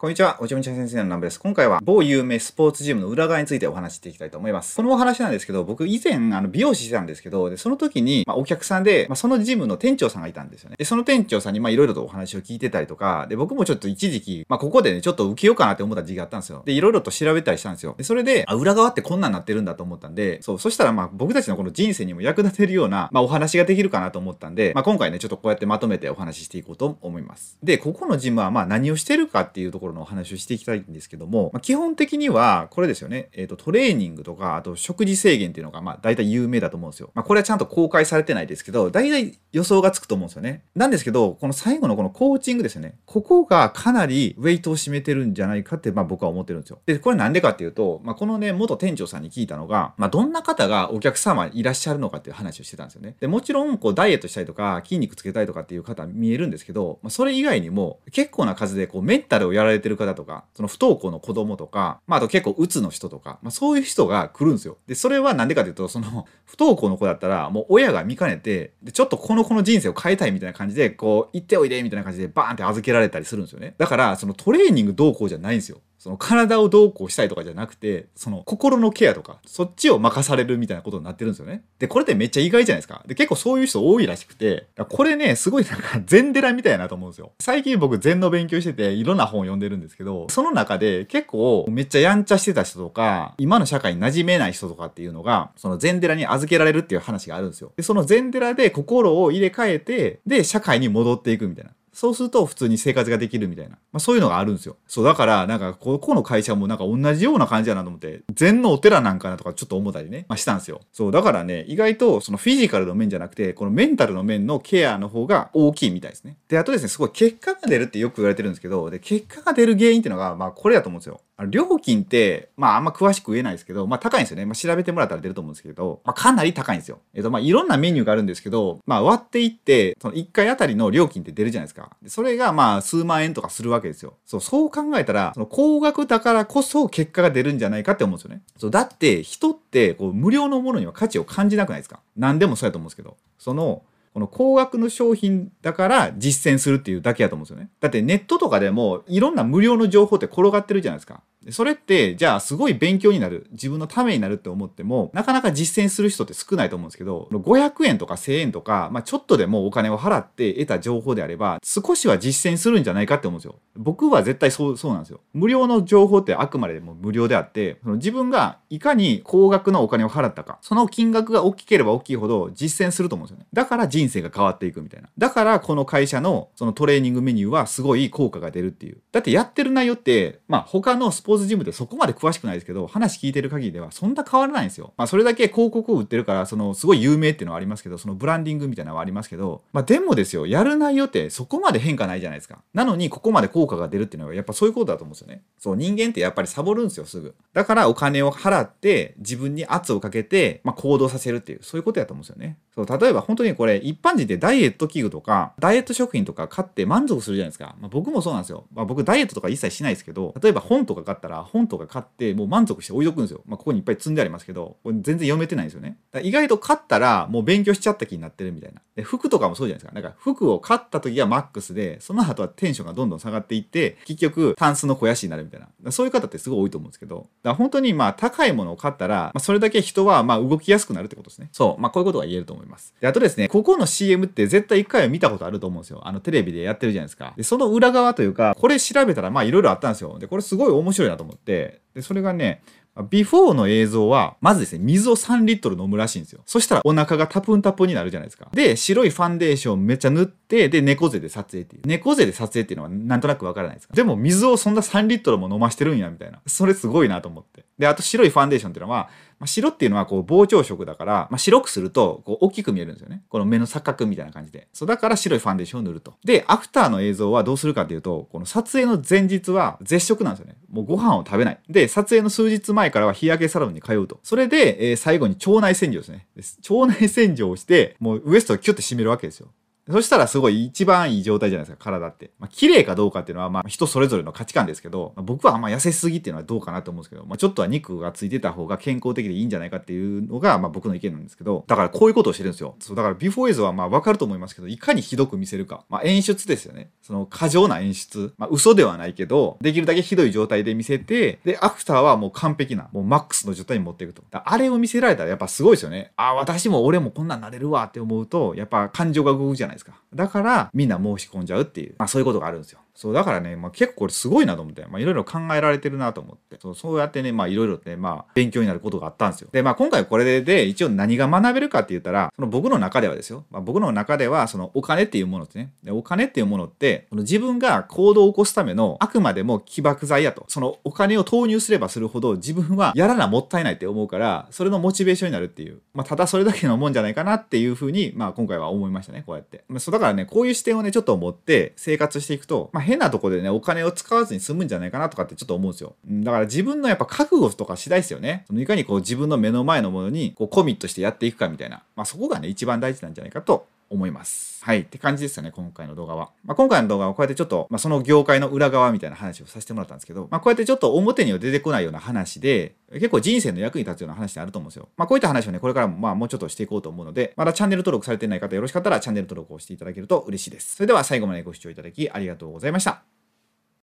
こんにちは、おちょみちゃ先生の南部です。今回は某有名スポーツジムの裏側についてお話していきたいと思います。このお話なんですけど、僕以前あの美容師してたんですけど、でその時に、まあ、お客さんで、まあ、そのジムの店長さんがいたんですよね。で、その店長さんにまあいろいろとお話を聞いてたりとか、で、僕もちょっと一時期、まあここでね、ちょっと受けようかなって思った時期があったんですよ。で、いろいろと調べたりしたんですよ。で、それで、あ、裏側ってこんなんなってるんだと思ったんで、そう、そしたらまあ僕たちのこの人生にも役立てるような、まあお話ができるかなと思ったんで、まあ今回ね、ちょっとこうやってまとめてお話ししていこうと思います。で、ここのジムはまあ何をしてるかっていうところのお話をしていきたいんですけども、まあ、基本的にはこれですよね、えーと、トレーニングとかあと食事制限っていうのがまあ大体有名だと思うんですよ。まあ、これはちゃんと公開されてないですけど大体予想がつくと思うんですよね。なんですけどこの最後のこのコーチングですよねここがかなりウェイトを占めてるんじゃないかってまあ僕は思ってるんですよ。でこれなんでかっていうと、まあ、このね元店長さんに聞いたのが、まあ、どんな方がお客様いらっしゃるのかっていう話をしてたんですよね。でもちろんこうダイエットしたりとか筋肉つけたいとかっていう方見えるんですけど、まあ、それ以外にも結構な数でこうメンタルをやられてる方とかその不登校の子供とかか、まあ、あと結構うつの人とか、まあ、そういう人が来るんですよ。で、それはなんでかというと、その、不登校の子だったら、もう親が見かねて、で、ちょっとこの子の人生を変えたいみたいな感じで、こう、行っておいでみたいな感じでバーンって預けられたりするんですよね。だから、そのトレーニングどうこうじゃないんですよ。その体をどうこうしたいとかじゃなくて、その心のケアとか、そっちを任されるみたいなことになってるんですよね。で、これってめっちゃ意外じゃないですか。で、結構そういう人多いらしくて、これね、すごいなんか禅寺みたいなと思うんですよ。最近僕禅の勉強してて、いろんな本を読んでるんですけど、その中で結構めっちゃやんちゃしてた人とか、今の社会に馴染めない人とかっていうのが、その禅寺に預けられるっていう話があるんですよ。で、その禅寺で心を入れ替えて、で、社会に戻っていくみたいな。そうすると普通に生活ができるみたいな。まあそういうのがあるんですよ。そう、だから、なんか、ここの会社もなんか同じような感じだなと思って、禅のお寺なんかなとかちょっと思ったりね、まあしたんですよ。そう、だからね、意外とそのフィジカルの面じゃなくて、このメンタルの面のケアの方が大きいみたいですね。で、あとですね、すごい結果が出るってよく言われてるんですけど、で、結果が出る原因っていうのが、まあこれだと思うんですよ。料金って、まああんま詳しく言えないですけど、まあ高いんですよね。まあ調べてもらったら出ると思うんですけど、まあかなり高いんですよ。えっとまあいろんなメニューがあるんですけど、まあ割っていって、その1回あたりの料金って出るじゃないですか。それがまあ数万円とかするわけですよ。そう、そう考えたら、その高額だからこそ結果が出るんじゃないかって思うんですよね。そう、だって人ってこう無料のものには価値を感じなくないですか。何でもそうやと思うんですけど、その、この高額の商品だから実践するっていうだけやと思うんですよね。だってネットとかでもいろんな無料の情報って転がってるじゃないですか。それって、じゃあすごい勉強になる、自分のためになるって思っても、なかなか実践する人って少ないと思うんですけど、500円とか1000円とか、まあちょっとでもお金を払って得た情報であれば、少しは実践するんじゃないかって思うんですよ。僕は絶対そう、そうなんですよ。無料の情報ってあくまでも無料であって、その自分がいかに高額のお金を払ったか、その金額が大きければ大きいほど実践すると思うんですよね。だから人生が変わっていくみたいな。だからこの会社のそのトレーニングメニューはすごい効果が出るっていう。だってやってる内容って、まあ他のスポーツジムでそこまで詳しくないですけど、話聞いてる限りではそんな変わらないんですよ。まあそれだけ広告を売ってるから、そのすごい有名っていうのはありますけど、そのブランディングみたいなのはありますけど、まあでもですよ、やる内容ってそこまで変化ないじゃないですか。なのにここまで効果が出るっていうのはやっぱそういうことだと思うんですよね。そう、人間ってやっぱりサボるんですよ、すぐ。だからお金を払って自分に圧をかけて、まあ、行動させるっていう、そういうことやと思うんですよね。そう、例えば本当にこれ一般人でダイエット器具とか、ダイエット食品とか買って満足するじゃないですか。まあ、僕もそうなんですよ。まあ、僕ダイエットとか一切しないですけど、例えば本とか買ったら本とか買ってもう満足して置いとくんですよ。まあ、ここにいっぱい積んでありますけど、これ全然読めてないんですよね。意外と買ったらもう勉強しちゃった気になってるみたいな。で、服とかもそうじゃないですか。なんか服を買った時はマックスで、その後はテンションがどんどん下がっていって、結局タンスの肥やしになるみたいな。そういう方ってすごい多いと思うんですけど、だから本当にまあ高いものを買ったら、まあ、それだけ人はまあ動きやすくなるってことですね。そう。まあこういうことが言えると思います。で、あとですね、ここの CM って絶対一回は見たことあると思うんですよ。あのテレビでやってるじゃないですか。で、その裏側というか、これ調べたらまあいろいろあったんですよ。で、これすごい面白いなと思って、で、それがね、ビフォーの映像は、まずですね、水を3リットル飲むらしいんですよ。そしたらお腹がタプンタプンになるじゃないですか。で、白いファンデーションめっちゃ塗って、で、猫背で撮影っていう。猫背で撮影っていうのはなんとなくわからないですか。でも水をそんな3リットルも飲ましてるんや、みたいな。それすごいなと思って。で、あと白いファンデーションっていうのは、まあ、白っていうのはこう膨張色だから、まあ、白くするとこう大きく見えるんですよね。この目の錯覚みたいな感じで。そうだから白いファンデーションを塗ると。で、アフターの映像はどうするかっていうと、この撮影の前日は絶食なんですよね。もうご飯を食べない。で、撮影の数日前からは日焼けサロンに通うと。それで、えー、最後に腸内洗浄ですね。腸内洗浄をして、もうウエストをキュッて締めるわけですよ。そしたらすごい一番いい状態じゃないですか、体って。まあ、綺麗かどうかっていうのは、まあ、人それぞれの価値観ですけど、まあ、僕はあんま痩せすぎっていうのはどうかなと思うんですけど、まあ、ちょっとは肉がついてた方が健康的でいいんじゃないかっていうのが、まあ、僕の意見なんですけど、だからこういうことをしてるんですよ。そう、だからビフォー映像はまあわかると思いますけど、いかにひどく見せるか。まあ、演出ですよね。その過剰な演出。まあ、嘘ではないけど、できるだけひどい状態で見せて、で、アフターはもう完璧な、もうマックスの状態に持っていくと。あれを見せられたらやっぱすごいですよね。あ、私も俺もこんなんなれるわって思うと、やっぱ感情が動くじゃないですか。だからみんな申し込んじゃうっていう、まあそういうことがあるんですよ。そう、だからね、まあ、結構これすごいなと思って、まあ、いろいろ考えられてるなと思って、そうそうやってね、まあ、いろいろね、まあ、勉強になることがあったんですよ。で、まあ、今回これで、一応何が学べるかって言ったら、その僕の中ではですよ、まあ、僕の中では、そのお金っていうものってね、でお金っていうものって、その自分が行動を起こすための、あくまでも起爆剤やと。そのお金を投入すればするほど、自分はやらなもったいないって思うから、それのモチベーションになるっていう、まあ、ただそれだけのもんじゃないかなっていうふうに、まあ、今回は思いましたね、こうやって。まあ、そうだからね、こういう視点をね、ちょっと持って生活していくと、まあ、変なとこでね、お金を使わずに済むんじゃないかなとかってちょっと思うんですよ。だから自分のやっぱ覚悟とか次第ですよね。そのいかにこう自分の目の前のものにこうコミットしてやっていくかみたいな。まあそこがね、一番大事なんじゃないかと思います。はい。って感じですよね、今回の動画は。まあ、今回の動画はこうやってちょっと、まあ、その業界の裏側みたいな話をさせてもらったんですけど、まあ、こうやってちょっと表には出てこないような話で、結構人生の役に立つような話ってあると思うんですよ。まあ、こういった話をね、これからもまあもうちょっとしていこうと思うので、まだチャンネル登録されてない方よろしかったらチャンネル登録をしていただけると嬉しいです。それでは最後までご視聴いただきありがとうございました。